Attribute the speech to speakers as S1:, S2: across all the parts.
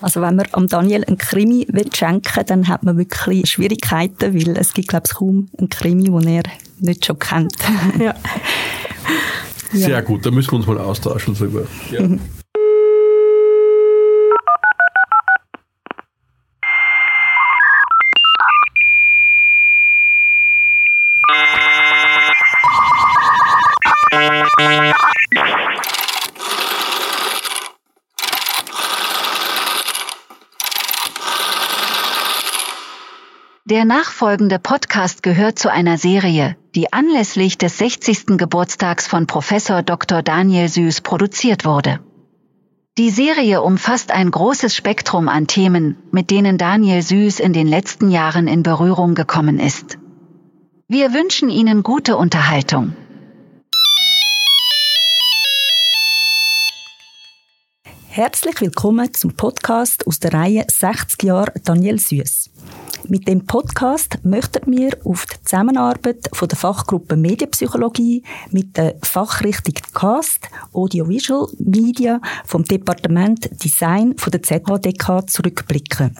S1: Also wenn man am Daniel einen Krimi schenken will, dann hat man wirklich Schwierigkeiten, weil es gibt, glaube ich, kaum einen Krimi, den er nicht schon kennt. ja.
S2: Sehr gut, da müssen wir uns mal austauschen drüber. Ja.
S3: Der nachfolgende Podcast gehört zu einer Serie, die anlässlich des 60. Geburtstags von Professor Dr. Daniel Süß produziert wurde. Die Serie umfasst ein großes Spektrum an Themen, mit denen Daniel Süß in den letzten Jahren in Berührung gekommen ist. Wir wünschen Ihnen gute Unterhaltung.
S1: Herzlich willkommen zum Podcast aus der Reihe 60 Jahre Daniel Süß. Mit dem Podcast möchten wir auf die Zusammenarbeit von der Fachgruppe Medienpsychologie mit der Fachrichtung Cast Audiovisual Media vom Departement Design von der ZHDK zurückblicken.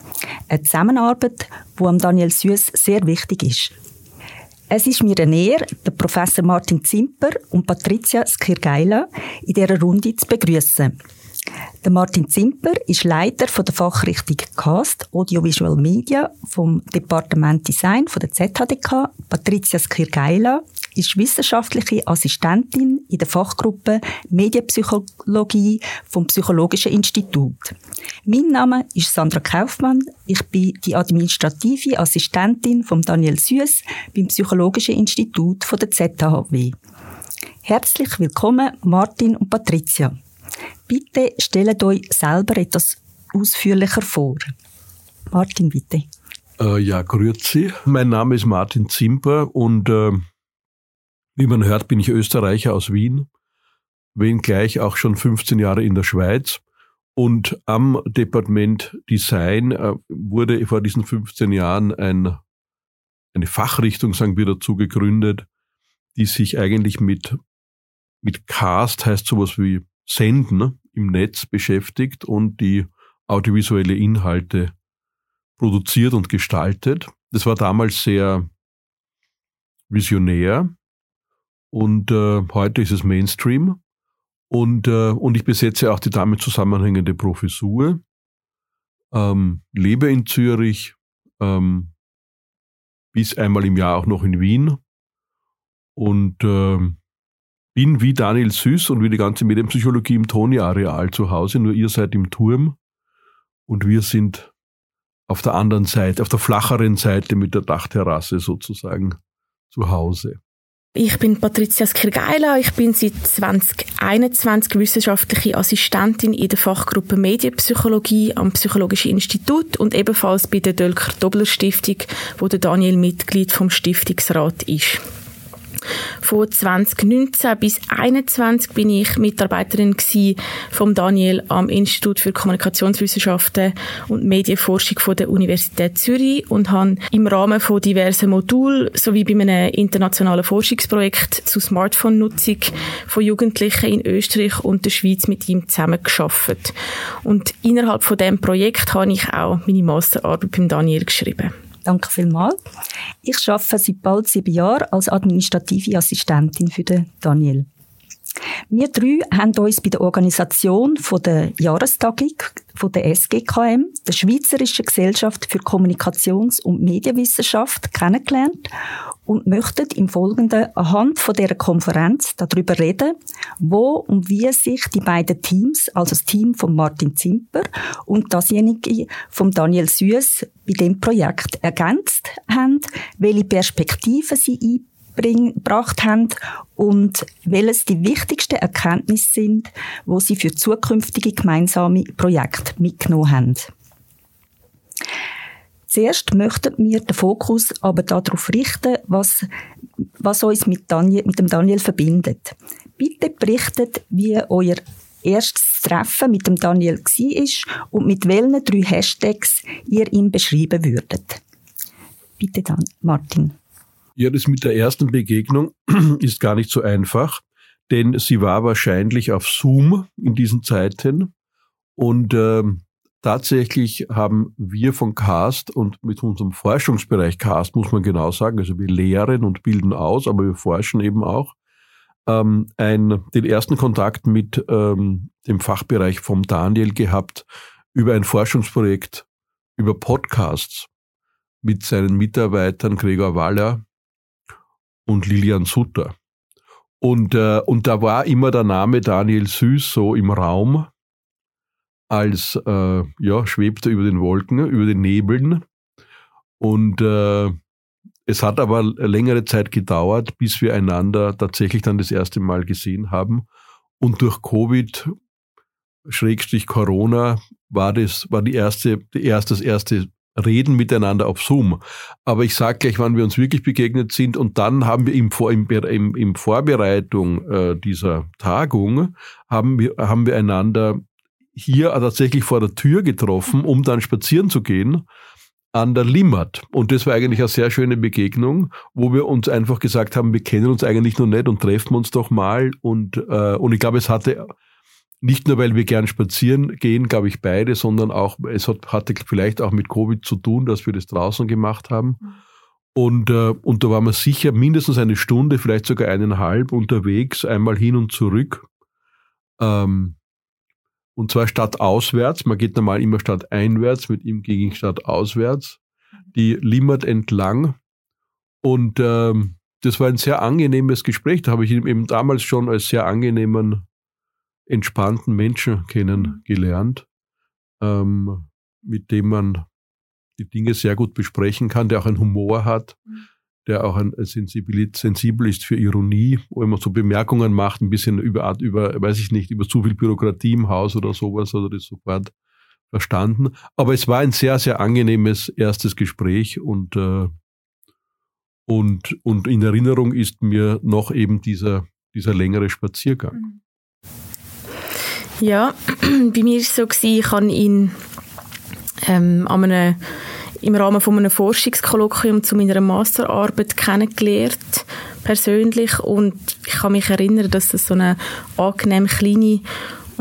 S1: Eine Zusammenarbeit, die am Daniel Süß sehr wichtig ist. Es ist mir eine Ehre, den Professor Martin Zimper und Patricia Skirgeila in dieser Runde zu begrüßen. Der Martin Zimper ist Leiter von der Fachrichtung Cast Audiovisual Media vom Departement Design von der ZHDK. Patricia Skirgeila ist wissenschaftliche Assistentin in der Fachgruppe Medienpsychologie vom Psychologischen Institut. Mein Name ist Sandra Kaufmann. Ich bin die administrative Assistentin von Daniel Süß beim Psychologischen Institut von der ZHW. Herzlich willkommen, Martin und Patricia. Bitte stellt euch selber etwas ausführlicher vor. Martin, bitte.
S2: Äh, ja, grüezi. Mein Name ist Martin Zimper und äh, wie man hört, bin ich Österreicher aus Wien, wenngleich auch schon 15 Jahre in der Schweiz. Und am Departement Design äh, wurde vor diesen 15 Jahren ein, eine Fachrichtung, sagen wir dazu, gegründet, die sich eigentlich mit, mit Cast heißt sowas wie Senden im Netz beschäftigt und die audiovisuelle Inhalte produziert und gestaltet. Das war damals sehr visionär und äh, heute ist es Mainstream und, äh, und ich besetze auch die damit zusammenhängende Professur, ähm, lebe in Zürich, ähm, bis einmal im Jahr auch noch in Wien und äh, bin wie Daniel Süß und wie die ganze Medienpsychologie im Toni-Areal zu Hause, nur ihr seid im Turm und wir sind auf der anderen Seite, auf der flacheren Seite mit der Dachterrasse sozusagen zu Hause.
S4: Ich bin Patricia Skirgeila. Ich bin seit 2021 wissenschaftliche Assistentin in der Fachgruppe Medienpsychologie am Psychologischen Institut und ebenfalls bei der Dölker Dobler Stiftung, wo der Daniel Mitglied vom Stiftungsrat ist. Von 2019 bis 2021 bin ich Mitarbeiterin von Daniel am Institut für Kommunikationswissenschaften und Medienforschung von der Universität Zürich und habe im Rahmen von diversen Modulen sowie bei einem internationalen Forschungsprojekt zur Smartphone-Nutzung von Jugendlichen in Österreich und der Schweiz mit ihm zusammengearbeitet. Und innerhalb von dem Projekt habe ich auch meine Masterarbeit beim Daniel geschrieben.
S1: Danke vielmals. Ich arbeite seit bald sieben Jahren als administrative Assistentin für den Daniel. Wir drei haben uns bei der Organisation der Jahrestagung der SGKM, der Schweizerischen Gesellschaft für Kommunikations- und Medienwissenschaft, kennengelernt und möchten im Folgenden anhand dieser Konferenz darüber reden, wo und wie sich die beiden Teams, also das Team von Martin Zimper und dasjenige von Daniel Süß, bei dem Projekt ergänzt haben, welche Perspektiven sie einbringen gebracht haben und welches die wichtigsten Erkenntnisse sind, wo sie für zukünftige gemeinsame Projekte mitgenommen haben. Zuerst möchten wir den Fokus aber darauf richten, was, was uns mit, Daniel, mit dem Daniel verbindet. Bitte berichtet, wie euer erstes Treffen mit dem Daniel war und mit welchen drei Hashtags ihr ihn beschreiben würdet. Bitte dann, Martin.
S2: Ja, das mit der ersten Begegnung ist gar nicht so einfach, denn sie war wahrscheinlich auf Zoom in diesen Zeiten und äh, tatsächlich haben wir von CAST und mit unserem Forschungsbereich CAST, muss man genau sagen, also wir lehren und bilden aus, aber wir forschen eben auch, ähm, ein, den ersten Kontakt mit ähm, dem Fachbereich vom Daniel gehabt über ein Forschungsprojekt über Podcasts mit seinen Mitarbeitern Gregor Waller und Lilian Sutter. Und, äh, und da war immer der Name Daniel Süß so im Raum, als äh, ja, schwebte über den Wolken, über den Nebeln. Und äh, es hat aber längere Zeit gedauert, bis wir einander tatsächlich dann das erste Mal gesehen haben. Und durch Covid, Schrägstrich Corona, war das, war die erste, die erste, das erste Reden miteinander auf Zoom. Aber ich sage gleich, wann wir uns wirklich begegnet sind. Und dann haben wir im, Vor, im, im, im Vorbereitung äh, dieser Tagung, haben wir, haben wir einander hier tatsächlich vor der Tür getroffen, um dann spazieren zu gehen an der Limmat. Und das war eigentlich eine sehr schöne Begegnung, wo wir uns einfach gesagt haben, wir kennen uns eigentlich noch nicht und treffen uns doch mal. Und, äh, und ich glaube, es hatte nicht nur, weil wir gern spazieren gehen, glaube ich, beide, sondern auch, es hat, hatte vielleicht auch mit Covid zu tun, dass wir das draußen gemacht haben. Und, äh, und da waren wir sicher mindestens eine Stunde, vielleicht sogar eineinhalb unterwegs, einmal hin und zurück. Ähm, und zwar stadtauswärts. Man geht normal immer stadteinwärts, mit ihm ging ich stadtauswärts. Die Limmat entlang. Und ähm, das war ein sehr angenehmes Gespräch. Da habe ich ihn eben damals schon als sehr angenehmen, entspannten Menschen kennengelernt, ähm, mit dem man die Dinge sehr gut besprechen kann, der auch einen Humor hat. Mhm der auch ein sensibel ist für Ironie, wo immer so Bemerkungen macht, ein bisschen über, über, weiß ich nicht, über zu viel Bürokratie im Haus oder sowas, oder das sofort verstanden. Aber es war ein sehr, sehr angenehmes erstes Gespräch und, äh, und, und in Erinnerung ist mir noch eben dieser, dieser längere Spaziergang.
S4: Ja, bei mir war es so, ich habe ihn ähm, an einem im Rahmen von einem Forschungskolloquium zu meiner Masterarbeit kennengelernt, persönlich. Und ich kann mich erinnern, dass das so eine angenehm kleine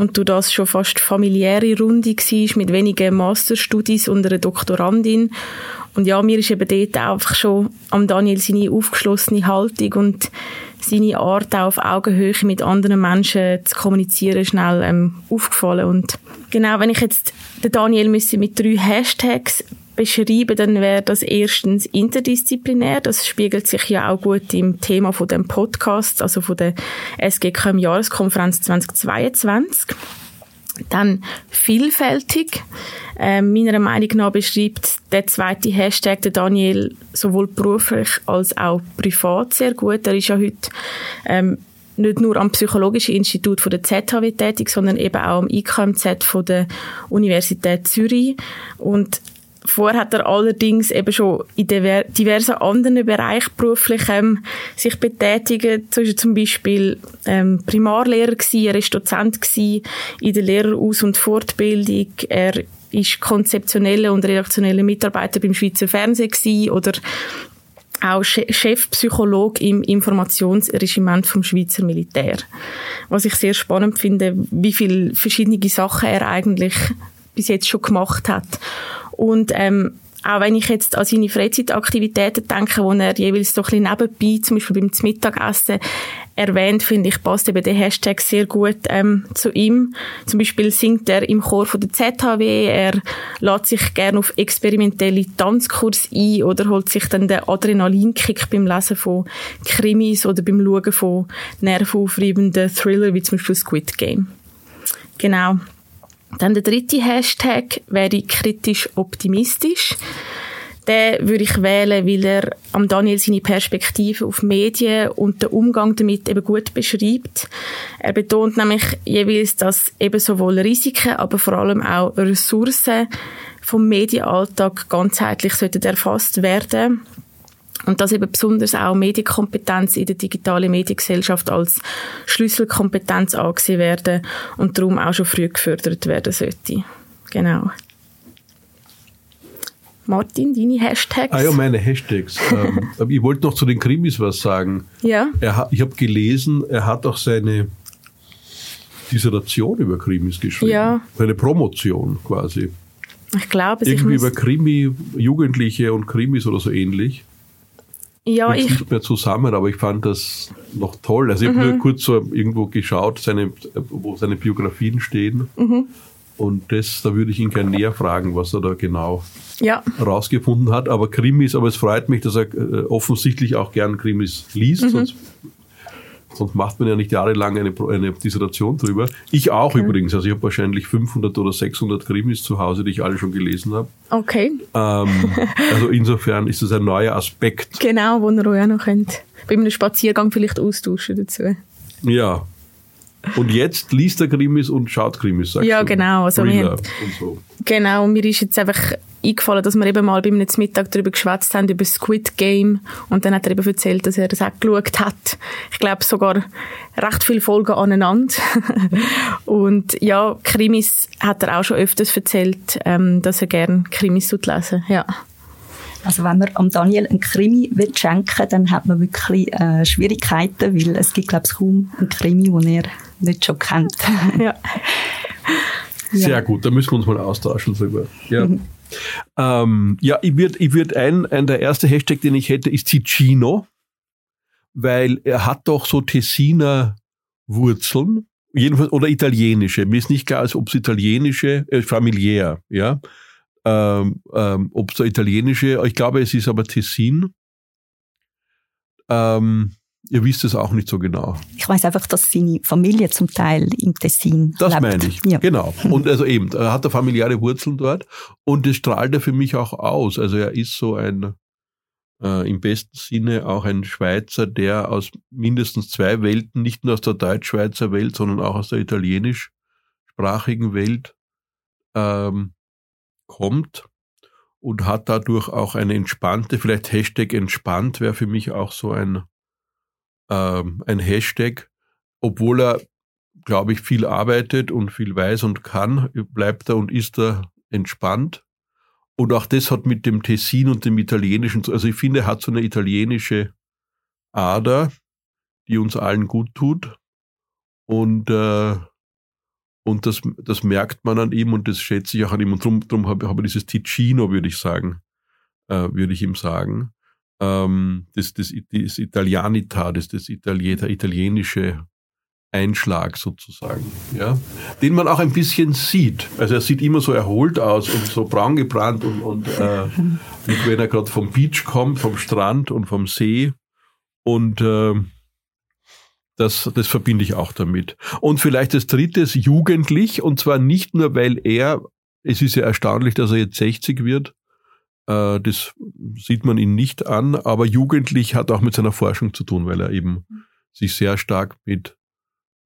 S4: und du das schon fast familiäre Runde war, mit wenigen Masterstudies und einer Doktorandin. Und ja, mir ist eben dort einfach schon am Daniel seine aufgeschlossene Haltung und seine Art auch auf Augenhöhe mit anderen Menschen zu kommunizieren schnell ähm, aufgefallen. Und genau, wenn ich jetzt den Daniel müsste mit drei Hashtags beschreiben, dann wäre das erstens interdisziplinär. Das spiegelt sich ja auch gut im Thema von dem Podcast, also von der SGKM Jahreskonferenz 2022. Dann vielfältig. Äh, meiner Meinung nach beschreibt der zweite Hashtag der Daniel sowohl beruflich als auch privat sehr gut. Er ist ja heute ähm, nicht nur am Psychologischen Institut von der ZHW tätig, sondern eben auch am IKMZ von der Universität Zürich und Vorher hat er allerdings eben schon in diversen anderen Bereichen beruflich ähm, sich betätigt. So ist er zum Beispiel ähm, Primarlehrer gewesen, er ist Dozent gewesen in der Lehreraus- und Fortbildung, er ist konzeptioneller und redaktioneller Mitarbeiter beim Schweizer Fernsehen gewesen oder auch Chefpsycholog im Informationsregiment vom Schweizer Militär. Was ich sehr spannend finde, wie viele verschiedene Sachen er eigentlich bis jetzt schon gemacht hat. Und ähm, auch wenn ich jetzt an seine Freizeitaktivitäten denke, wo er jeweils so ein bisschen nebenbei, zum Beispiel beim Mittagessen, erwähnt, finde ich, passt eben der Hashtag sehr gut ähm, zu ihm. Zum Beispiel singt er im Chor von der ZHW, er lädt sich gerne auf experimentelle Tanzkurs ein oder holt sich dann den Adrenalinkick beim Lesen von Krimis oder beim Schauen von nervenaufreibenden Thriller, wie zum Beispiel Squid Game. Genau. Dann der dritte Hashtag wäre kritisch optimistisch. Den würde ich wählen, weil er am Daniel seine Perspektive auf Medien und den Umgang damit eben gut beschreibt. Er betont nämlich jeweils, dass eben sowohl Risiken, aber vor allem auch Ressourcen vom Medienalltag ganzheitlich sollten erfasst werden und dass eben besonders auch Medienkompetenz in der digitalen Mediengesellschaft als Schlüsselkompetenz angesehen werden und darum auch schon früh gefördert werden sollte. Genau. Martin, deine Hashtags?
S2: Ah ja, meine Hashtags. ähm, ich wollte noch zu den Krimis was sagen.
S4: Ja.
S2: Er, ich habe gelesen, er hat auch seine Dissertation über Krimis geschrieben.
S4: Ja.
S2: Seine Promotion quasi.
S4: Ich glaube,
S2: Irgendwie über Krimi, Jugendliche und Krimis oder so ähnlich.
S4: Ja,
S2: ich
S4: ich,
S2: nicht mehr zusammen, aber ich fand das noch toll. Also ich habe nur kurz so irgendwo geschaut, seine, wo seine Biografien stehen. Und das, da würde ich ihn gerne näher fragen, was er da genau
S4: ja,
S2: rausgefunden hat. Aber Krimis, aber es freut mich, dass er äh, offensichtlich auch gern Krimis liest, sonst, sonst macht man ja nicht jahrelang eine, eine Dissertation drüber. Ich auch übrigens, also ich habe wahrscheinlich 500 oder 600 Krimis zu Hause, die ich alle schon gelesen habe.
S4: okay.
S2: Ähm, also insofern ist es ein neuer Aspekt.
S4: Genau, wo ihr euch auch noch könnt. Bei einem Spaziergang vielleicht austauschen dazu.
S2: Ja. Und jetzt liest er Krimis und schaut Krimis, sagst
S4: Ja,
S2: du?
S4: genau, also wir
S2: Thriller
S4: haben-
S2: und so.
S4: Genau, mir ist jetzt einfach eingefallen, dass wir eben mal bei einem Mittag darüber geschwätzt haben, über Squid Game. Und dann hat er eben erzählt, dass er das auch geschaut hat. Ich glaube sogar recht viele Folgen aneinander. und ja, Krimis hat er auch schon öfters erzählt, ähm, dass er gerne Krimis tut lesen. Ja.
S1: Also wenn man am Daniel einen Krimi will schenken dann hat man wirklich äh, Schwierigkeiten, weil es gibt, glaube ich, kaum einen Krimi, den er nicht schon kennt.
S4: ja.
S2: Sehr gut, da müssen wir uns mal austauschen drüber. Ja, ähm, ja ich würde ich würd ein, ein, der erste Hashtag, den ich hätte, ist Ticino, weil er hat doch so Tessiner Wurzeln, jedenfalls, oder italienische. Mir ist nicht klar, als ob es italienische, äh, familiär, ja. Ähm, ähm, ob es so italienische, ich glaube, es ist aber Tessin. Ähm, ihr wisst es auch nicht so genau.
S1: Ich weiß einfach, dass seine Familie zum Teil im Tessin
S2: Das
S1: lebt.
S2: meine ich.
S1: Ja.
S2: Genau. Und also eben, er hat er familiäre Wurzeln dort und das strahlt er für mich auch aus. Also er ist so ein, äh, im besten Sinne auch ein Schweizer, der aus mindestens zwei Welten, nicht nur aus der Deutschschweizer Welt, sondern auch aus der italienischsprachigen Welt ähm, kommt und hat dadurch auch eine entspannte, vielleicht Hashtag entspannt wäre für mich auch so ein, ähm, ein Hashtag, obwohl er glaube ich, viel arbeitet und viel weiß und kann, bleibt er und ist er entspannt. Und auch das hat mit dem Tessin und dem Italienischen, also ich finde, er hat so eine italienische Ader, die uns allen gut tut. Und, äh, und das, das merkt man an ihm und das schätze ich auch an ihm. Und drum, drum habe habe ich dieses Ticino, würde ich sagen, äh, würde ich ihm sagen. Ähm, das, das, das Italianita, das, das Italien, der italienische Einschlag sozusagen, ja, den man auch ein bisschen sieht. Also er sieht immer so erholt aus und so braun gebrannt und, und äh, wie wenn er gerade vom Beach kommt, vom Strand und vom See. Und äh, das, das verbinde ich auch damit. Und vielleicht das dritte ist jugendlich, und zwar nicht nur, weil er, es ist ja erstaunlich, dass er jetzt 60 wird, das sieht man ihn nicht an, aber jugendlich hat auch mit seiner Forschung zu tun, weil er eben sich sehr stark mit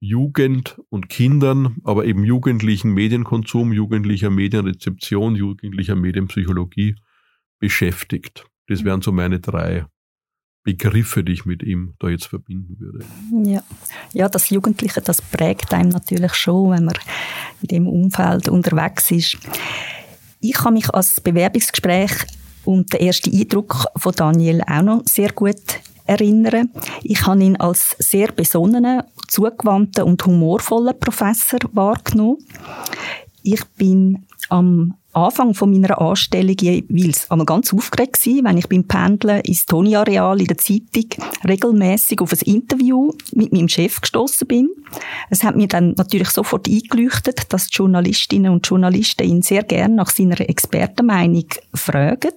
S2: Jugend und Kindern, aber eben jugendlichen Medienkonsum, jugendlicher Medienrezeption, jugendlicher Medienpsychologie beschäftigt. Das wären so meine drei Begriffe, die ich mit ihm da jetzt verbinden würde.
S1: Ja. ja, das Jugendliche, das prägt einem natürlich schon, wenn man in dem Umfeld unterwegs ist. Ich kann mich als Bewerbungsgespräch und den ersten Eindruck von Daniel auch noch sehr gut erinnern. Ich habe ihn als sehr besonnenen, zugewandten und humorvollen Professor wahrgenommen. Ich bin am Anfang von meiner Anstellung jeweils einmal ganz aufgeregt gewesen, wenn ich beim Pendeln ins Toni-Areal in der Zeitung regelmäßig auf ein Interview mit meinem Chef gestoßen bin. Es hat mir dann natürlich sofort eingeleuchtet, dass die Journalistinnen und Journalisten ihn sehr gern nach seiner Expertenmeinung fragen.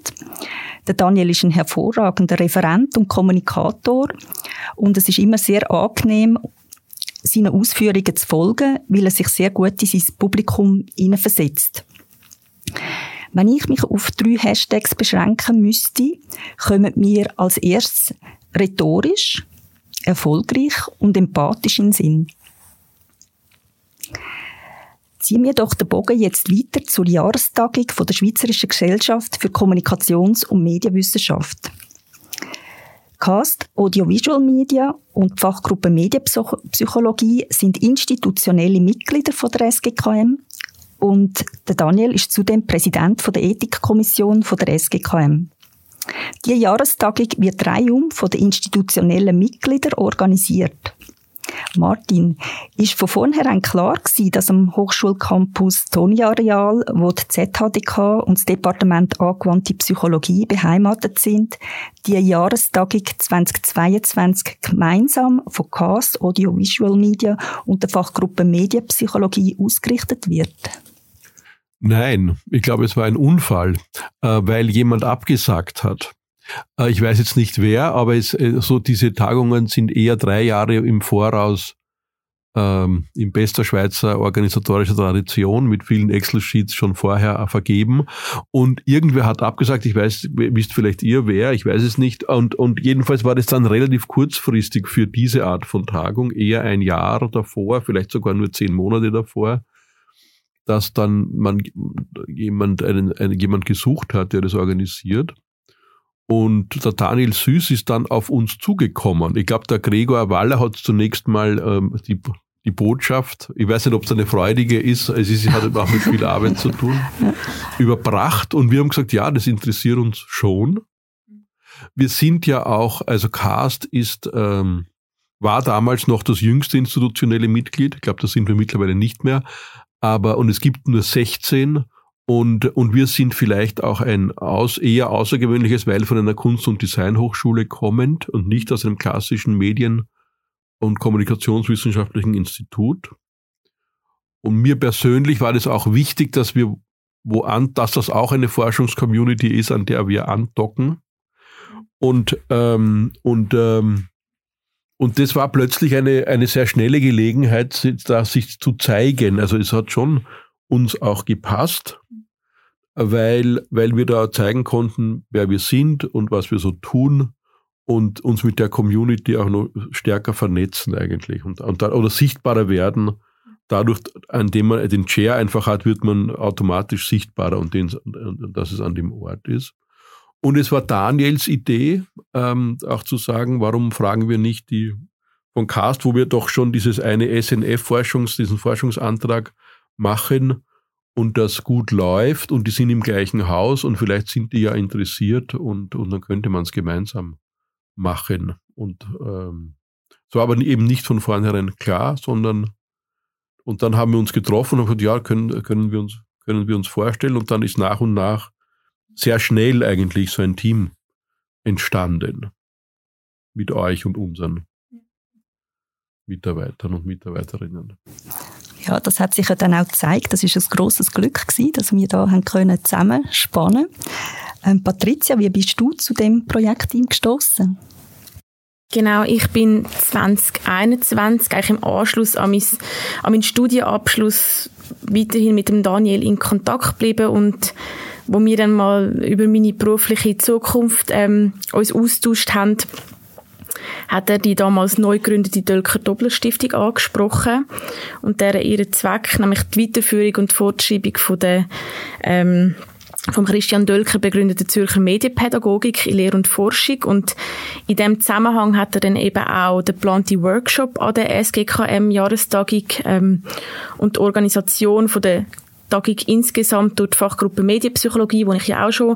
S1: Der Daniel ist ein hervorragender Referent und Kommunikator und es ist immer sehr angenehm, seinen Ausführungen zu folgen, weil er sich sehr gut in sein Publikum hineinversetzt. Wenn ich mich auf drei Hashtags beschränken müsste, kommen mir als erstes rhetorisch, erfolgreich und empathisch in den Sinn. Ziehen wir doch den Bogen jetzt weiter zur Jahrestagung von der Schweizerischen Gesellschaft für Kommunikations- und Medienwissenschaft. Cast, Audiovisual Media und die Fachgruppe Medienpsychologie sind institutionelle Mitglieder von der SGKM und der Daniel ist zudem Präsident von der Ethikkommission von der SGKM. Die Jahrestagung wird reihum von den institutionellen Mitgliedern organisiert. Martin, ist von vornherein klar gewesen, dass am Hochschulcampus Toni-Areal, wo die ZHDK und das Departement Angewandte Psychologie beheimatet sind, die Jahrestagung 2022 gemeinsam von CAS Audiovisual Media und der Fachgruppe Medienpsychologie ausgerichtet wird?
S2: Nein, ich glaube, es war ein Unfall, äh, weil jemand abgesagt hat. Äh, ich weiß jetzt nicht wer, aber es, äh, so diese Tagungen sind eher drei Jahre im Voraus ähm, in bester Schweizer organisatorischer Tradition mit vielen Excel-Sheets schon vorher vergeben. Und irgendwer hat abgesagt, ich weiß, wisst vielleicht ihr wer, ich weiß es nicht. Und, und jedenfalls war das dann relativ kurzfristig für diese Art von Tagung, eher ein Jahr davor, vielleicht sogar nur zehn Monate davor dass dann man jemand, einen, einen, jemand gesucht hat, der das organisiert. Und der Daniel Süß ist dann auf uns zugekommen. Ich glaube, der Gregor Waller hat zunächst mal ähm, die, die Botschaft, ich weiß nicht, ob es eine freudige ist, es ist, hat auch mit viel Arbeit zu tun, überbracht. Und wir haben gesagt, ja, das interessiert uns schon. Wir sind ja auch, also Cast ist, ähm, war damals noch das jüngste institutionelle Mitglied. Ich glaube, das sind wir mittlerweile nicht mehr. Aber, und es gibt nur 16 und, und wir sind vielleicht auch ein aus, eher außergewöhnliches, weil von einer Kunst- und Designhochschule kommend und nicht aus einem klassischen Medien- und Kommunikationswissenschaftlichen Institut. Und mir persönlich war das auch wichtig, dass wir wo an, dass das auch eine Forschungscommunity ist, an der wir andocken. Und, ähm, und, ähm, und das war plötzlich eine, eine sehr schnelle Gelegenheit, da sich zu zeigen. Also es hat schon uns auch gepasst, weil, weil wir da zeigen konnten, wer wir sind und was wir so tun und uns mit der Community auch noch stärker vernetzen eigentlich und, und oder sichtbarer werden. Dadurch, indem man den Chair einfach hat, wird man automatisch sichtbarer und, den, dass es an dem Ort ist. Und es war Daniels Idee, ähm, auch zu sagen, warum fragen wir nicht die von Cast, wo wir doch schon dieses eine SNF-Forschungs, diesen Forschungsantrag machen und das gut läuft und die sind im gleichen Haus und vielleicht sind die ja interessiert und, und dann könnte man es gemeinsam machen. Und ähm, so aber eben nicht von vornherein klar, sondern und dann haben wir uns getroffen und gesagt, ja, können, können, wir uns, können wir uns vorstellen und dann ist nach und nach sehr schnell eigentlich so ein Team entstanden mit euch und unseren Mitarbeitern und Mitarbeiterinnen.
S1: Ja, das hat sich ja dann auch gezeigt. Das ist ein großes Glück gewesen, dass wir da haben können zusammenspannen. Ähm, Patricia, wie bist du zu dem Projektteam gestoßen?
S4: Genau, ich bin 2021 eigentlich im Anschluss an, mein, an meinen Studienabschluss weiterhin mit dem Daniel in Kontakt geblieben und wo wir dann mal über meine berufliche Zukunft ähm, uns austauscht haben, hat er die damals neu gegründete Dölker Dobler Stiftung angesprochen und deren ihren Zweck, nämlich die Weiterführung und Fortschreibung von der ähm, vom Christian Dölker begründeten Zürcher Medienpädagogik in Lehre und Forschung. Und in dem Zusammenhang hat er dann eben auch den geplanten Workshop an der SGKM Jahrestagung ähm, und die Organisation von der Tagung insgesamt durch die Fachgruppe Medienpsychologie, wo ich ja auch schon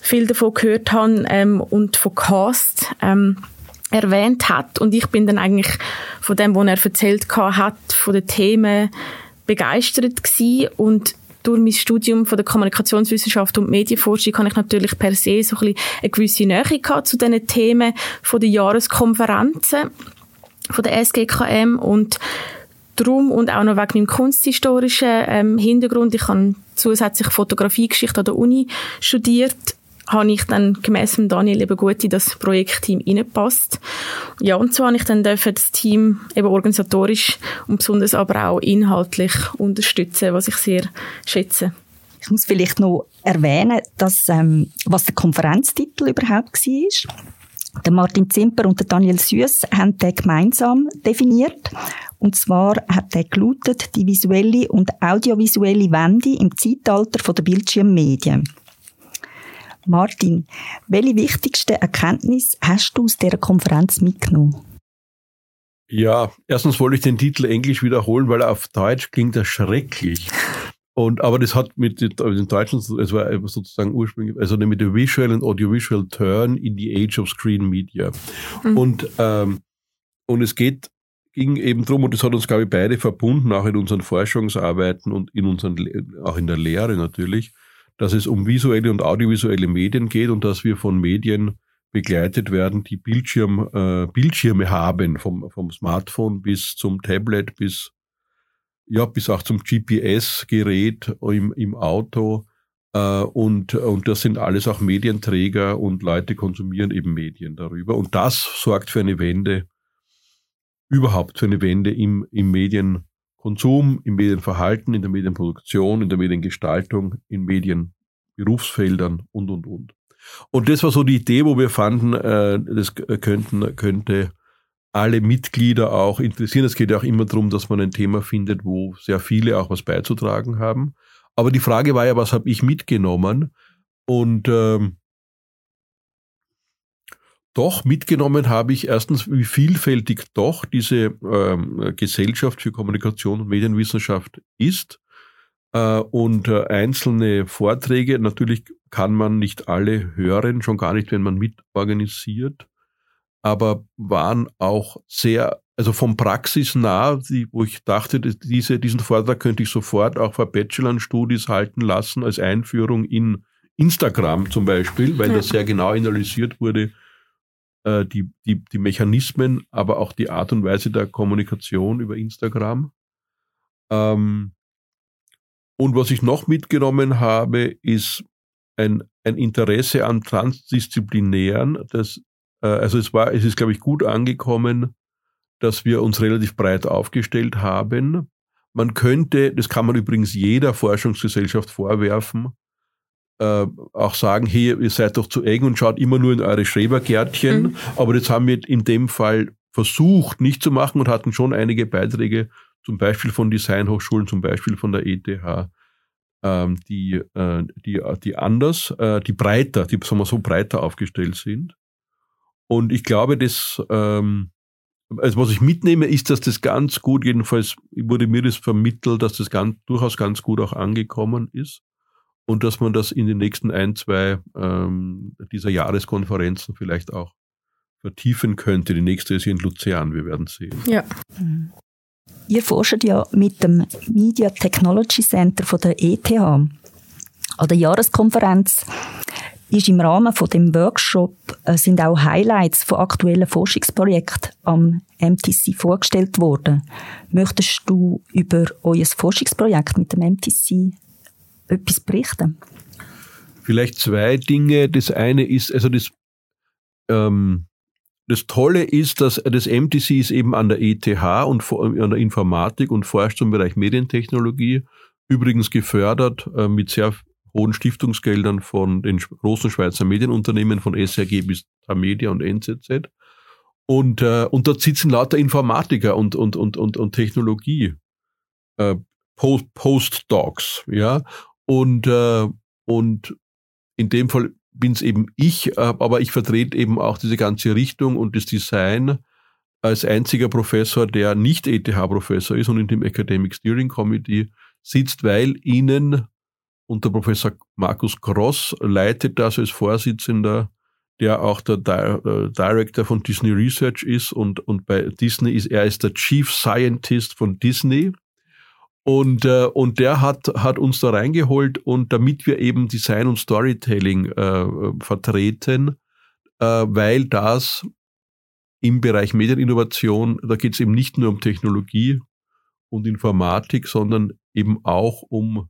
S4: viel davon gehört habe, ähm, und von CAST ähm, erwähnt hat. Und ich bin dann eigentlich von dem, was er erzählt hat, von den Themen begeistert gewesen. Und durch mein Studium von der Kommunikationswissenschaft und Medienforschung habe ich natürlich per se so ein bisschen eine gewisse Nähe gehabt zu diesen Themen von den Jahreskonferenzen von der SGKM und Drum und auch noch wegen meinem kunsthistorischen ähm, Hintergrund. Ich habe zusätzlich Fotografiegeschichte an der Uni studiert habe ich dann gemäss Daniel eben gut in das Projektteam reingepasst. Ja, und so habe ich dann das Team eben organisatorisch und besonders aber auch inhaltlich unterstützen, was ich sehr schätze.
S1: Ich muss vielleicht noch erwähnen, dass, ähm, was der Konferenztitel überhaupt war. Der Martin Zimper und der Daniel Süß haben den gemeinsam definiert. Und zwar hat er gelautet, die visuelle und audiovisuelle Wende im Zeitalter der Bildschirmmedien. Martin, welche wichtigsten Erkenntnisse hast du aus dieser Konferenz mitgenommen?
S2: Ja, erstens wollte ich den Titel Englisch wiederholen, weil er auf Deutsch klingt er schrecklich. Und, aber das hat mit den Deutschen, es war sozusagen ursprünglich, also mit der Visual and Audiovisual Turn in the Age of Screen Media. Mhm. Und, ähm, und es geht ging eben drum und das hat uns, glaube ich, beide verbunden, auch in unseren Forschungsarbeiten und in unseren, auch in der Lehre natürlich, dass es um visuelle und audiovisuelle Medien geht und dass wir von Medien begleitet werden, die Bildschirm, äh, Bildschirme haben, vom, vom Smartphone bis zum Tablet, bis, ja, bis auch zum GPS-Gerät im, im Auto. Äh, und, und das sind alles auch Medienträger und Leute konsumieren eben Medien darüber. Und das sorgt für eine Wende, überhaupt für eine Wende im, im Medienkonsum, im Medienverhalten, in der Medienproduktion, in der Mediengestaltung, in Medienberufsfeldern und, und, und. Und das war so die Idee, wo wir fanden, äh, das könnten, könnte alle Mitglieder auch interessieren. Es geht ja auch immer darum, dass man ein Thema findet, wo sehr viele auch was beizutragen haben. Aber die Frage war ja, was habe ich mitgenommen? Und ähm, doch mitgenommen habe ich erstens, wie vielfältig doch diese ähm, Gesellschaft für Kommunikation und Medienwissenschaft ist. Äh, und äh, einzelne Vorträge, natürlich kann man nicht alle hören, schon gar nicht, wenn man mitorganisiert, aber waren auch sehr, also vom praxisnah, die, wo ich dachte, diese, diesen Vortrag könnte ich sofort auch für Bachelor-Studis halten lassen, als Einführung in Instagram zum Beispiel, weil das sehr genau analysiert wurde, äh, die, die, die Mechanismen, aber auch die Art und Weise der Kommunikation über Instagram. Ähm, und was ich noch mitgenommen habe, ist ein, ein Interesse an Transdisziplinären. Das, also es war, es ist, glaube ich, gut angekommen, dass wir uns relativ breit aufgestellt haben. Man könnte, das kann man übrigens jeder Forschungsgesellschaft vorwerfen, äh, auch sagen, hey, ihr seid doch zu eng und schaut immer nur in eure Schrebergärtchen. Mhm. Aber das haben wir in dem Fall versucht nicht zu machen und hatten schon einige Beiträge zum Beispiel von Designhochschulen, zum Beispiel von der ETH, ähm, die, äh, die, die anders, äh, die breiter, die sagen wir so breiter aufgestellt sind. Und ich glaube, dass, ähm, also was ich mitnehme, ist, dass das ganz gut, jedenfalls wurde mir das vermittelt, dass das ganz, durchaus ganz gut auch angekommen ist und dass man das in den nächsten ein, zwei ähm, dieser Jahreskonferenzen vielleicht auch vertiefen könnte. Die nächste ist hier in Luzern, wir werden sehen.
S4: Ja.
S1: Mhm. Ihr forscht ja mit dem Media Technology Center von der ETH. An der Jahreskonferenz ist im Rahmen von dem Workshop äh, sind auch Highlights von aktuellen Forschungsprojekten am MTC vorgestellt worden. Möchtest du über euer Forschungsprojekt mit dem MTC etwas berichten?
S2: Vielleicht zwei Dinge. Das eine ist, also das ähm, das Tolle ist, dass das MTC ist eben an der ETH und an der Informatik und forscht zum Bereich Medientechnologie, übrigens gefördert äh, mit sehr hohen Stiftungsgeldern von den großen Schweizer Medienunternehmen, von SRG bis Tamedia und NZZ. Und, äh, und dort sitzen lauter Informatiker und, und, und, und, und Technologie, äh, Post, Postdocs, ja. Und, äh, und in dem Fall bin es eben ich, äh, aber ich vertrete eben auch diese ganze Richtung und das Design als einziger Professor, der nicht ETH-Professor ist und in dem Academic Steering Committee sitzt, weil Ihnen und der Professor Markus Gross leitet das als Vorsitzender, der auch der Di Director von Disney Research ist und, und bei Disney ist er ist der Chief Scientist von Disney. Und, äh, und der hat, hat uns da reingeholt und damit wir eben Design und Storytelling äh, vertreten, äh, weil das im Bereich Medieninnovation, da geht es eben nicht nur um Technologie und Informatik, sondern eben auch um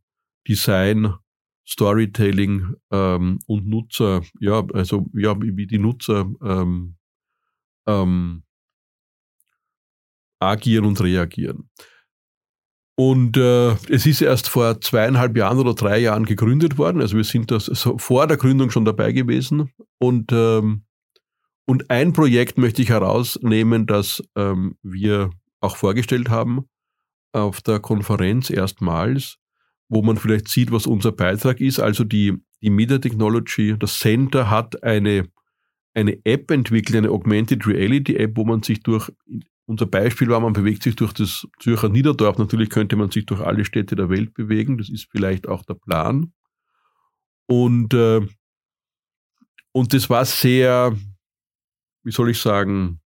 S2: Design, Storytelling ähm, und Nutzer, ja, also ja, wie die Nutzer ähm, ähm, agieren und reagieren. Und äh, es ist erst vor zweieinhalb Jahren oder drei Jahren gegründet worden. Also wir sind das so vor der Gründung schon dabei gewesen. Und, ähm, und ein Projekt möchte ich herausnehmen, das ähm, wir auch vorgestellt haben auf der Konferenz erstmals, wo man vielleicht sieht, was unser Beitrag ist. Also die, die Media Technology, das Center hat eine, eine App entwickelt, eine Augmented Reality App, wo man sich durch unser Beispiel war, man bewegt sich durch das Zürcher Niederdorf. Natürlich könnte man sich durch alle Städte der Welt bewegen. Das ist vielleicht auch der Plan. Und, äh, und das war sehr, wie soll ich sagen,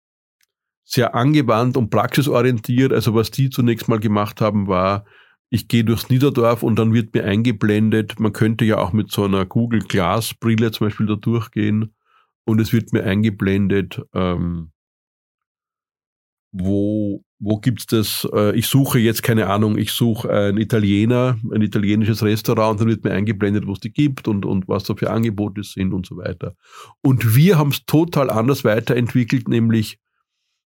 S2: sehr angewandt und praxisorientiert. Also was die zunächst mal gemacht haben, war, ich gehe durchs Niederdorf und dann wird mir eingeblendet, man könnte ja auch mit so einer Google Glass Brille zum Beispiel da durchgehen und es wird mir eingeblendet, ähm, wo, wo gibt's das, äh, ich suche jetzt, keine Ahnung, ich suche einen Italiener, ein italienisches Restaurant und dann wird mir eingeblendet, wo es die gibt und, und was da für Angebote sind und so weiter. Und wir haben es total anders weiterentwickelt, nämlich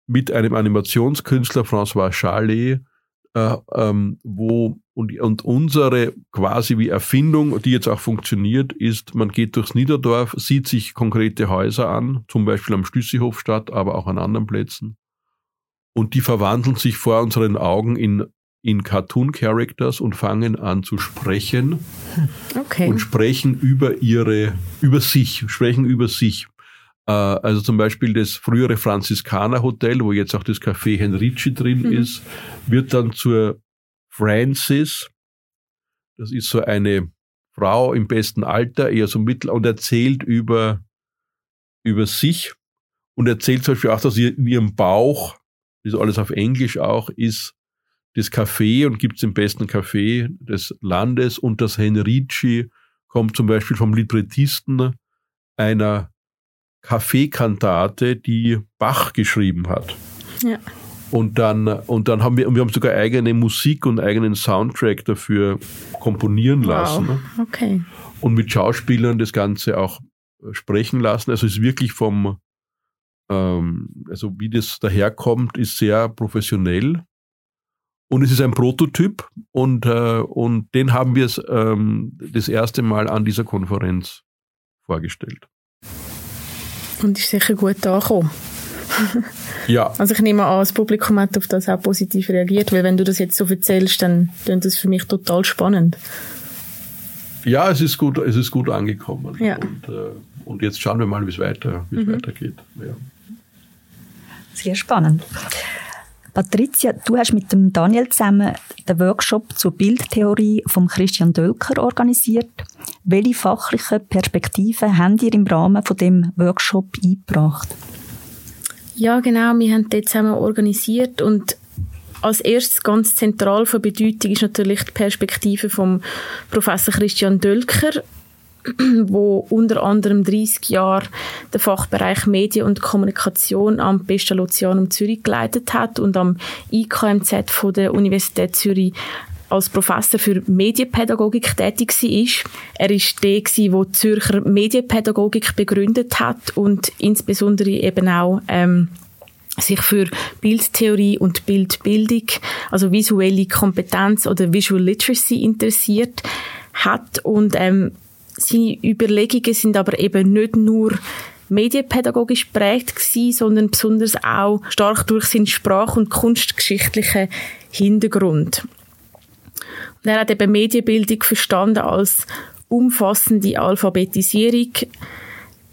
S2: mit einem Animationskünstler, François Charlet, äh, ähm, wo und, und unsere quasi wie Erfindung, die jetzt auch funktioniert, ist, man geht durchs Niederdorf, sieht sich konkrete Häuser an, zum Beispiel am Stüssihofstadt, aber auch an anderen Plätzen. Und die verwandeln sich vor unseren Augen in, in Cartoon-Characters und fangen an zu sprechen.
S4: Okay.
S2: Und sprechen über ihre, über sich, sprechen über sich. Äh, also zum Beispiel das frühere Franziskaner Hotel, wo jetzt auch das Café Henrici drin mhm. ist, wird dann zur Francis. Das ist so eine Frau im besten Alter, eher so mittel, und erzählt über, über sich und erzählt zum Beispiel auch, dass in ihrem Bauch, das ist alles auf Englisch auch, ist das Café und gibt es den besten Café des Landes und das Henrici kommt zum Beispiel vom Librettisten einer Kaffeekantate, die Bach geschrieben hat.
S4: Ja.
S2: Und dann, und dann haben wir, und wir haben sogar eigene Musik und eigenen Soundtrack dafür komponieren lassen.
S4: Wow. Okay.
S2: Und mit Schauspielern das Ganze auch äh, sprechen lassen. Also es ist wirklich vom, ähm, also wie das daherkommt, ist sehr professionell. Und es ist ein Prototyp und, äh, und den haben wir ähm, das erste Mal an dieser Konferenz vorgestellt.
S4: Und ist sicher gut angekommen.
S2: ja.
S4: Also ich nehme an, das Publikum hat auf das auch positiv reagiert, weil wenn du das jetzt so erzählst, dann klingt das für mich total spannend.
S2: Ja, es ist gut, es ist gut angekommen.
S4: Ja.
S2: Und, äh, und jetzt schauen wir mal, wie es weiter, wie es mhm. weitergeht. Ja.
S1: Sehr spannend. Patricia, du hast mit dem Daniel zusammen den Workshop zur Bildtheorie von Christian Dölker organisiert. Welche fachlichen Perspektiven habt ihr im Rahmen von dem Workshop eingebracht?
S4: Ja, genau. Wir haben dort zusammen organisiert und als erstes ganz zentral von Bedeutung ist natürlich die Perspektive vom Professor Christian Dölker, wo unter anderem 30 Jahre den Fachbereich Medien und Kommunikation am Pesta Lucianum Zürich geleitet hat und am IKMZ von der Universität Zürich als Professor für Medienpädagogik tätig war. Er war der, der die Zürcher Medienpädagogik begründet hat und insbesondere eben auch ähm, sich für Bildtheorie und Bildbildung, also visuelle Kompetenz oder Visual Literacy interessiert hat und ähm, seine Überlegungen sind aber eben nicht nur medienpädagogisch prägt gewesen, sondern besonders auch stark durch seinen sprach- und kunstgeschichtlichen Hintergrund. Und er hat eben Medienbildung verstanden als umfassende Alphabetisierung.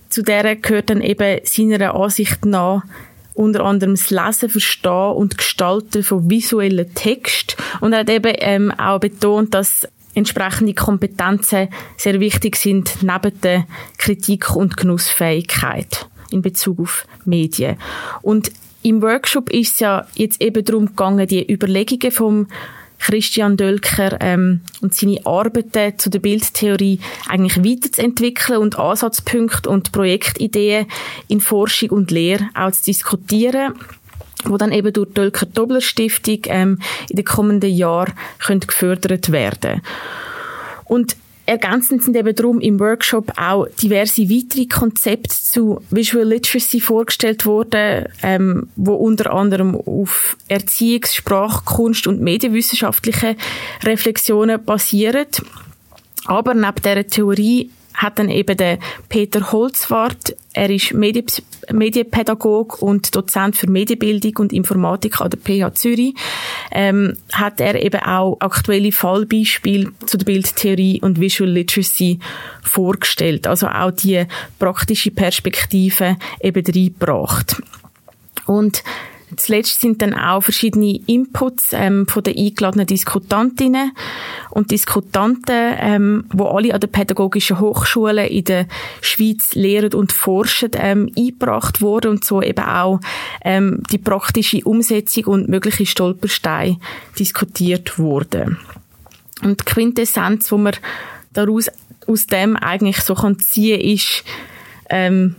S4: Zu der gehört dann eben seiner Ansicht nach unter anderem das Lesen, Verstehen und Gestalten von visuellen Text. Und er hat eben ähm, auch betont, dass entsprechende Kompetenzen sehr wichtig sind, neben der Kritik- und Genussfähigkeit in Bezug auf Medien. Und im Workshop ist es ja jetzt eben darum gegangen, die Überlegungen vom Christian Dölker ähm, und seine Arbeiten zu der Bildtheorie eigentlich weiterzuentwickeln und Ansatzpunkte und Projektideen in Forschung und Lehre auch zu diskutieren wo dann eben durch die Dölker Dobler Stiftung ähm, in den kommenden Jahren gefördert werden Und Ergänzend sind eben darum im Workshop auch diverse weitere Konzepte zu Visual Literacy vorgestellt worden, ähm, wo unter anderem auf Erziehungs-, Sprach-, Kunst- und medienwissenschaftliche Reflexionen basieren. Aber neben dieser Theorie hat dann eben der Peter Holzwart, er ist Medien Medienpädagog und Dozent für Medienbildung und Informatik an der PH Zürich, ähm, hat er eben auch aktuelle Fallbeispiele zu der Bildtheorie und Visual Literacy vorgestellt, also auch die praktische Perspektive eben reingebracht. Und Zuletzt sind dann auch verschiedene Inputs ähm, von den eingeladenen Diskutantinnen und Diskutanten, ähm, wo alle an den pädagogischen Hochschulen in der Schweiz lehren und forschen, ähm, eingebracht worden und so eben auch ähm, die praktische Umsetzung und mögliche Stolpersteine diskutiert wurden. Und die Quintessenz, wo man daraus aus dem eigentlich so kann ziehen, ist ähm,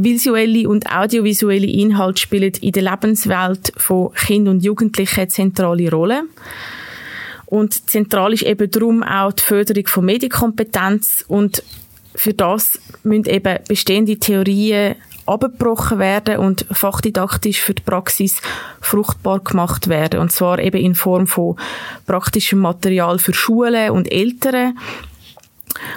S4: Visuelle und audiovisuelle Inhalte spielen in der Lebenswelt von Kindern und Jugendlichen eine zentrale Rolle. Und zentral ist eben darum auch die Förderung von Medienkompetenz und für das müssen eben bestehende Theorien abgebrochen werden und fachdidaktisch für die Praxis fruchtbar gemacht werden. Und zwar eben in Form von praktischem Material für Schulen und Eltern,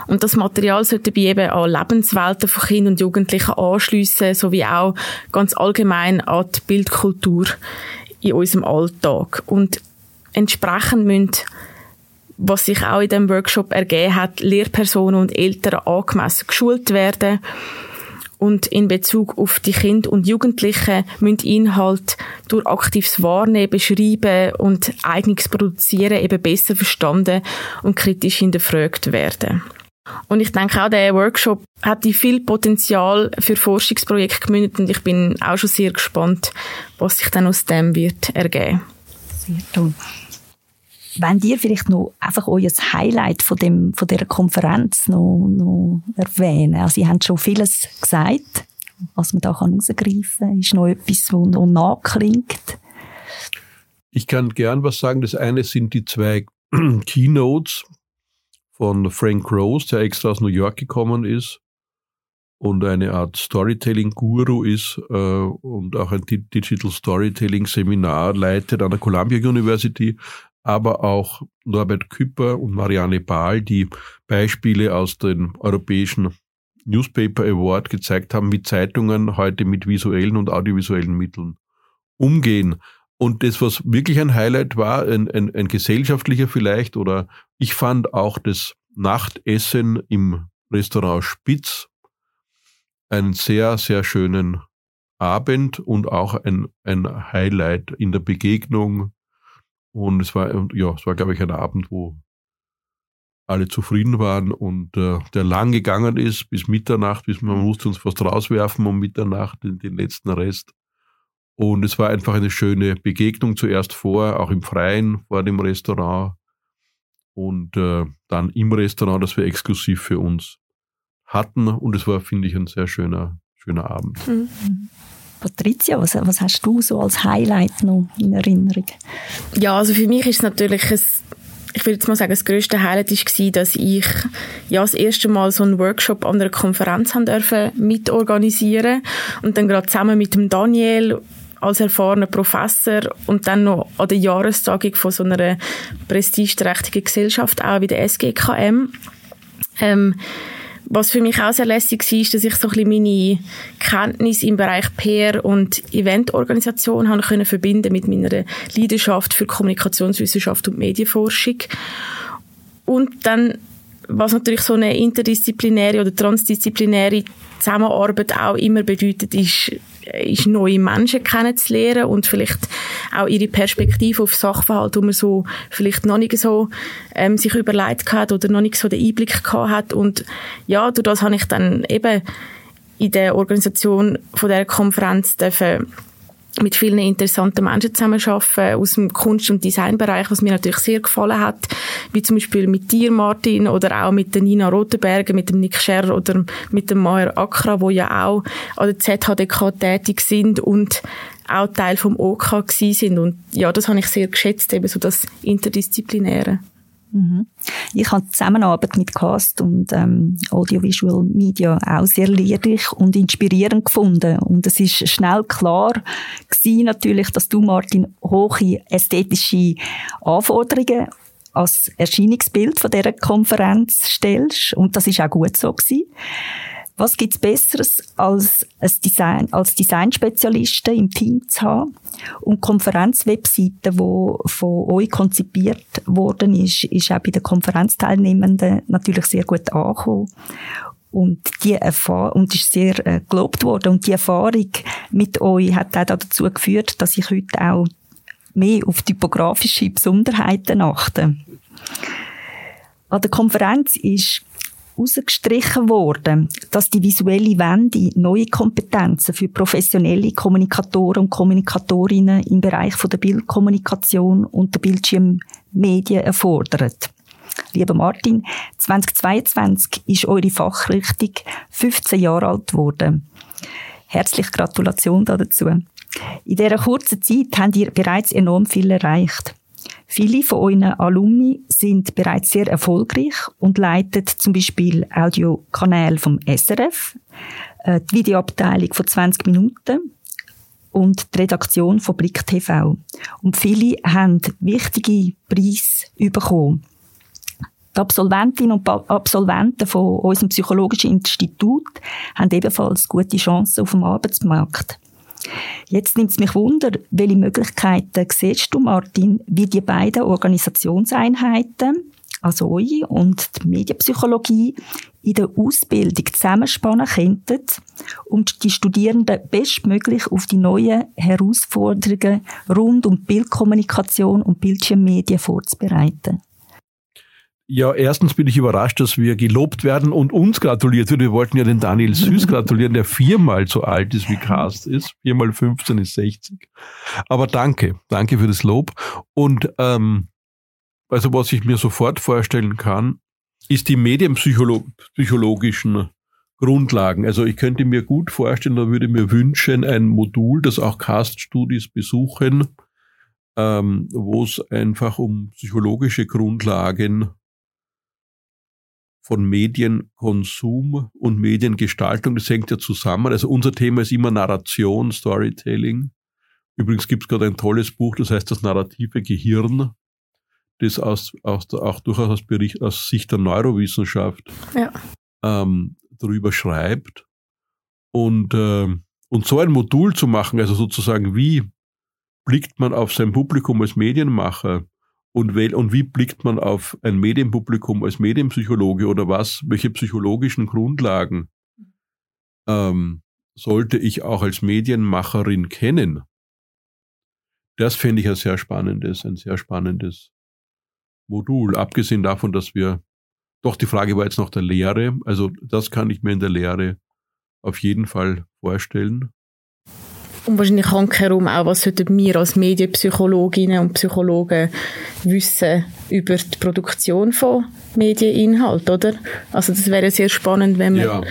S4: und das Material sollte bei eben an Lebenswelten von Kindern und Jugendlichen anschliessen, sowie auch ganz allgemein an die Bildkultur in unserem Alltag. Und entsprechend müssen was sich auch in dem Workshop ergeben hat, Lehrpersonen und Eltern angemessen geschult werden und in Bezug auf die Kinder und Jugendlichen müssen Inhalt durch aktives Wahrnehmen, Beschreiben und eigenes Produzieren eben besser verstanden und kritisch hinterfragt werden. Und ich denke auch, der Workshop hat viel Potenzial für Forschungsprojekte gemündet und ich bin auch schon sehr gespannt, was sich dann aus dem wird ergeben.
S1: Sehr toll. Wenn dir vielleicht noch einfach euer Highlight von, dem, von dieser Konferenz noch, noch erwähnen. Also, ihr habt schon vieles gesagt, was man da herausgreifen kann. Ist noch etwas, was noch nachklingt?
S2: Ich kann gern was sagen. Das eine sind die zwei Keynotes von Frank Rose, der extra aus New York gekommen ist und eine Art Storytelling-Guru ist äh, und auch ein Digital Storytelling-Seminar leitet an der Columbia University aber auch Norbert Küpper und Marianne Bahl, die Beispiele aus dem europäischen Newspaper Award gezeigt haben, wie Zeitungen heute mit visuellen und audiovisuellen Mitteln umgehen. Und das, was wirklich ein Highlight war, ein, ein, ein gesellschaftlicher vielleicht, oder ich fand auch das Nachtessen im Restaurant Spitz einen sehr, sehr schönen Abend und auch ein, ein Highlight in der Begegnung und es war, ja, es war, glaube ich, ein Abend, wo alle zufrieden waren und äh, der lang gegangen ist bis Mitternacht, bis man musste uns fast rauswerfen um Mitternacht den, den letzten Rest. Und es war einfach eine schöne Begegnung zuerst vor, auch im Freien, vor dem Restaurant und äh, dann im Restaurant, das wir exklusiv für uns hatten. Und es war, finde ich, ein sehr schöner, schöner Abend. Mhm.
S1: Patricia, was, was hast du so als Highlight noch in Erinnerung?
S4: Ja, also für mich ist es natürlich ein ich würde jetzt mal sagen, das grösste Highlight war, dass ich ja das erste Mal so einen Workshop an einer Konferenz haben dürfen mitorganisieren und dann gerade zusammen mit dem Daniel als erfahrener Professor und dann noch an der Jahrestagung von so einer prestigeträchtigen Gesellschaft auch wie der SGKM. Ähm, was für mich auch sehr lässig war, ist, dass ich so ein bisschen meine Kenntnis im Bereich PR und Eventorganisation habe können verbinden mit meiner Leidenschaft für Kommunikationswissenschaft und Medienforschung. Und dann, was natürlich so eine interdisziplinäre oder transdisziplinäre Zusammenarbeit auch immer bedeutet, ist ist neue Menschen kennenzulernen und vielleicht auch ihre Perspektive auf Sachverhalt, wo man so vielleicht noch nicht so ähm, sich überlegt hat oder noch nicht so den Einblick gehabt hat. Und ja, durch das habe ich dann eben in der Organisation von der Konferenz dürfen mit vielen interessanten Menschen zusammenarbeiten aus dem Kunst- und Designbereich, was mir natürlich sehr gefallen hat, wie zum Beispiel mit dir, Martin, oder auch mit der Nina Rotenberger, mit dem Nick Scherr oder mit dem Maher Akra, wo ja auch an der ZHDK tätig sind und auch Teil vom OK sind. Und ja, das habe ich sehr geschätzt, eben so das Interdisziplinäre.
S1: Mhm. Ich habe die Zusammenarbeit mit Cast und ähm, Audiovisual Media auch sehr lehrreich und inspirierend gefunden. Und es ist schnell klar gewesen, natürlich, dass du, Martin, hohe ästhetische Anforderungen als Erscheinungsbild von dieser Konferenz stellst. Und das ist auch gut so gewesen. Was gibt's Besseres als ein Design, als Designspezialisten im Team zu haben? Und Konferenzwebseite, wo von euch konzipiert worden ist, ist auch bei den Konferenzteilnehmenden natürlich sehr gut angekommen. Und die Erfahrung, und ist sehr äh, gelobt worden. Und die Erfahrung mit euch hat auch dazu geführt, dass ich heute auch mehr auf typografische Besonderheiten achte. An der Konferenz ist herausgestrichen worden, dass die visuelle Wende neue Kompetenzen für professionelle Kommunikatoren und Kommunikatorinnen im Bereich der Bildkommunikation und der Bildschirmmedien erfordert. Lieber Martin, 2022 ist eure Fachrichtung 15 Jahre alt geworden. Herzliche Gratulation dazu. In dieser kurzen Zeit habt ihr bereits enorm viel erreicht. Viele von euren Alumni sind bereits sehr erfolgreich und leiten zum Beispiel Audiokanäle vom SRF, äh, die Videoabteilung von 20 Minuten und die Redaktion von Blick TV. Und viele haben wichtige Preise bekommen. Die Absolventinnen und Absolventen von unserem psychologischen Institut haben ebenfalls gute Chancen auf dem Arbeitsmarkt. Jetzt nimmt es mich wunder, welche Möglichkeiten siehst du, Martin, wie die beiden Organisationseinheiten, also eure und die Medienpsychologie, in der Ausbildung zusammenspannen könnten, um die Studierenden bestmöglich auf die neuen Herausforderungen rund um Bildkommunikation und Bildschirmmedien vorzubereiten.
S2: Ja, erstens bin ich überrascht, dass wir gelobt werden und uns gratuliert wird. Wir wollten ja den Daniel Süß gratulieren, der viermal so alt ist wie Cast ist. Viermal 15 ist 60. Aber danke, danke für das Lob. Und ähm, also was ich mir sofort vorstellen kann, ist die medienpsychologischen Grundlagen. Also ich könnte mir gut vorstellen, da würde mir wünschen, ein Modul, das auch Cast-Studis besuchen, ähm, wo es einfach um psychologische Grundlagen von Medienkonsum und Mediengestaltung. Das hängt ja zusammen. Also unser Thema ist immer Narration, Storytelling. Übrigens gibt es gerade ein tolles Buch, das heißt das narrative Gehirn, das aus, aus, auch durchaus aus, Bericht, aus Sicht der Neurowissenschaft ja. ähm, darüber schreibt. Und, äh, und so ein Modul zu machen, also sozusagen, wie blickt man auf sein Publikum als Medienmacher? Und, wel, und wie blickt man auf ein Medienpublikum als Medienpsychologe oder was? Welche psychologischen Grundlagen ähm, sollte ich auch als Medienmacherin kennen? Das fände ich ein sehr spannendes, ein sehr spannendes Modul. Abgesehen davon, dass wir, doch die Frage war jetzt noch der Lehre. Also das kann ich mir in der Lehre auf jeden Fall vorstellen.
S4: Und wahrscheinlich handherum auch, was sollten wir als Medienpsychologinnen und Psychologen wissen über die Produktion von Medieninhalt, oder? Also das wäre sehr spannend, wenn wir, ja.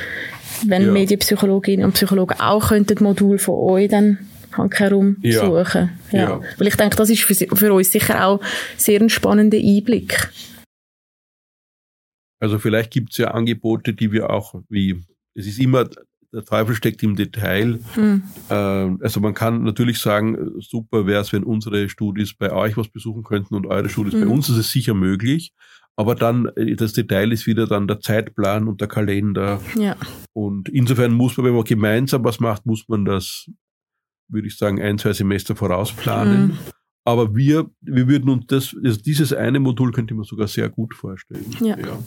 S4: wenn ja. Medienpsychologinnen und Psychologen auch könnten Modul von euch dann handherum ja. suchen. Ja. ja. Weil ich denke, das ist für, für uns sicher auch sehr ein spannender Einblick.
S2: Also vielleicht gibt es ja Angebote, die wir auch wie es ist immer der Teufel steckt im Detail. Hm. Äh, also man kann natürlich sagen, super wäre es, wenn unsere Studis bei euch was besuchen könnten und eure Studis hm. bei uns. Das ist sicher möglich. Aber dann, äh, das Detail ist wieder dann der Zeitplan und der Kalender. Ja. Und insofern muss man, wenn man gemeinsam was macht, muss man das, würde ich sagen, ein, zwei Semester vorausplanen. Hm. Aber wir, wir würden uns das, also dieses eine Modul könnte man sogar sehr gut vorstellen. Ja. ja.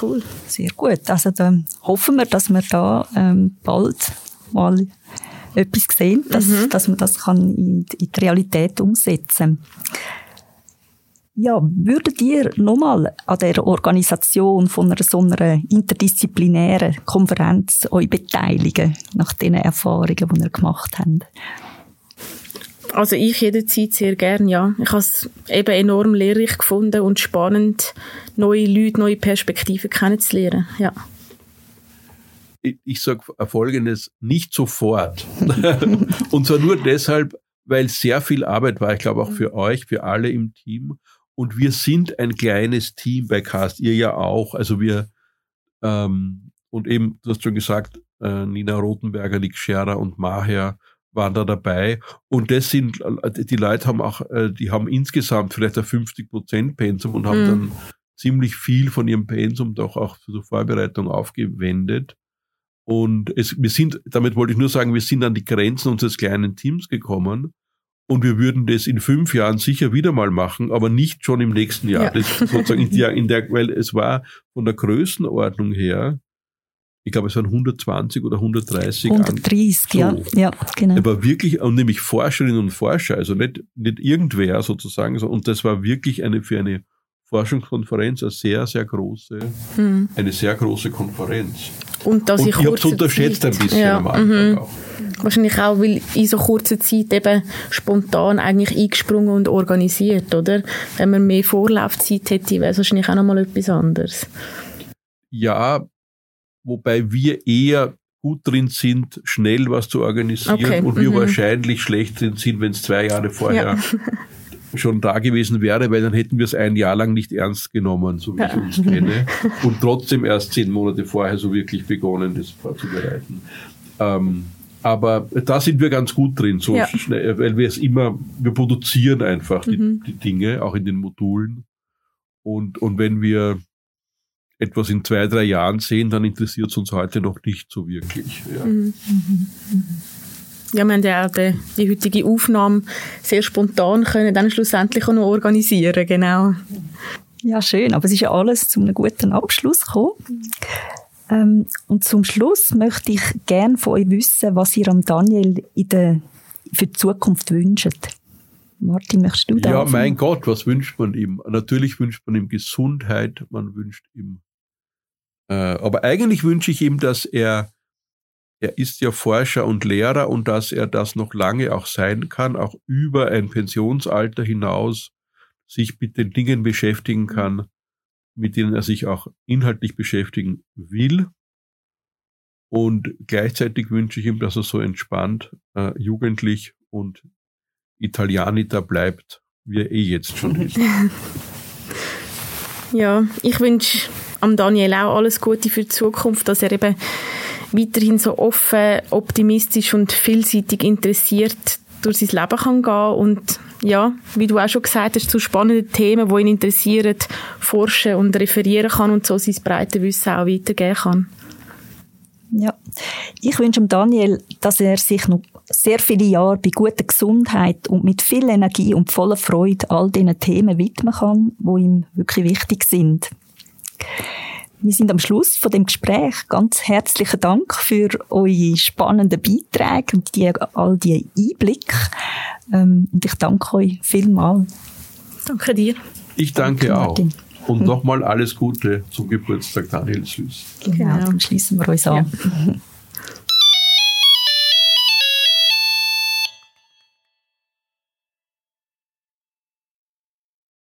S1: Cool. Sehr gut. Also dann hoffen wir, dass wir da ähm, bald mal etwas sehen, dass, mhm. dass man das kann in, in die Realität umsetzen ja, würdet ihr nochmal an der Organisation von einer so einer interdisziplinären Konferenz euch beteiligen, nach den Erfahrungen, die ihr gemacht habt?
S4: Also ich jederzeit sehr gern, ja. Ich habe es eben enorm lehrreich gefunden und spannend, neue Leute, neue Perspektiven kennenzulernen, ja.
S2: Ich, sage Folgendes, nicht sofort. und zwar nur deshalb, weil sehr viel Arbeit war, ich glaube auch für euch, für alle im Team. Und wir sind ein kleines Team bei Cast, ihr ja auch. Also wir, ähm, und eben, du hast schon gesagt, äh, Nina Rotenberger, Nick Scherer und Maher, waren da dabei. Und das sind, die Leute haben auch, äh, die haben insgesamt vielleicht ein 50 Prozent Pensum und haben mhm. dann ziemlich viel von ihrem Pensum doch auch zur Vorbereitung aufgewendet. Und es, wir sind, damit wollte ich nur sagen, wir sind an die Grenzen unseres kleinen Teams gekommen. Und wir würden das in fünf Jahren sicher wieder mal machen, aber nicht schon im nächsten Jahr. Ja. Das sozusagen in der, in der, weil es war von der Größenordnung her ich glaube, es waren 120 oder 130.
S1: 130, so. ja, ja,
S2: genau. Er war wirklich, und nämlich Forscherinnen und Forscher, also nicht, nicht irgendwer sozusagen, und das war wirklich eine, für eine Forschungskonferenz eine sehr, sehr große, hm. eine sehr große Konferenz.
S4: Und, dass
S2: und
S4: ich
S2: habe es unterschätzt Zeit. ein bisschen ja. am
S4: Anfang mhm. auch. Wahrscheinlich auch, weil in so kurzer Zeit eben spontan eigentlich eingesprungen und organisiert, oder? Wenn man mehr Vorlaufzeit hätte, wäre es wahrscheinlich auch nochmal etwas anderes.
S2: Ja, wobei wir eher gut drin sind, schnell was zu organisieren okay. und wir mhm. wahrscheinlich schlecht drin sind, wenn es zwei Jahre vorher ja. schon da gewesen wäre, weil dann hätten wir es ein Jahr lang nicht ernst genommen, so wie ich uns kenne, und trotzdem erst zehn Monate vorher so wirklich begonnen, das vorzubereiten. Ähm, aber da sind wir ganz gut drin, so ja. schnell, weil wir es immer, wir produzieren einfach die, mhm. die Dinge, auch in den Modulen. Und, und wenn wir etwas in zwei, drei Jahren sehen, dann interessiert es uns heute noch nicht so wirklich. Ja. Mhm.
S4: Ja, wir haben ja auch die, die heutige Aufnahme sehr spontan können dann schlussendlich auch noch organisieren, genau.
S1: Ja, schön, aber es ist ja alles zu einem guten Abschluss gekommen. Ähm, und zum Schluss möchte ich gerne von euch wissen, was ihr am Daniel in der, für die Zukunft wünscht. Martin, möchtest du da?
S2: Ja, mein Gott, was wünscht man ihm? Natürlich wünscht man ihm Gesundheit, man wünscht ihm. Äh, aber eigentlich wünsche ich ihm, dass er, er ist ja Forscher und Lehrer und dass er das noch lange auch sein kann, auch über ein Pensionsalter hinaus sich mit den Dingen beschäftigen kann, mit denen er sich auch inhaltlich beschäftigen will. Und gleichzeitig wünsche ich ihm, dass er so entspannt, äh, jugendlich und Italianita bleibt, wie er eh jetzt schon ist.
S4: Ja, ich wünsche am Daniel auch alles Gute für die Zukunft, dass er eben weiterhin so offen, optimistisch und vielseitig interessiert durch sein Leben kann gehen und ja, wie du auch schon gesagt hast, zu spannenden Themen, die ihn interessieren, forschen und referieren kann und so sein breites Wissen auch weitergeben kann.
S1: Ja, ich wünsche Daniel, dass er sich noch sehr viele Jahre bei guter Gesundheit und mit viel Energie und voller Freude all diesen Themen widmen kann, die ihm wirklich wichtig sind. Wir sind am Schluss von dem Gespräch. Ganz herzlichen Dank für eure spannenden Beiträge und die, all die Einblicke. Ähm, und ich danke euch vielmals.
S4: Danke dir.
S2: Ich danke, danke auch. Und nochmal alles Gute zum Geburtstag Daniel Süß.
S1: Genau, dann schließen wir uns an. Ja.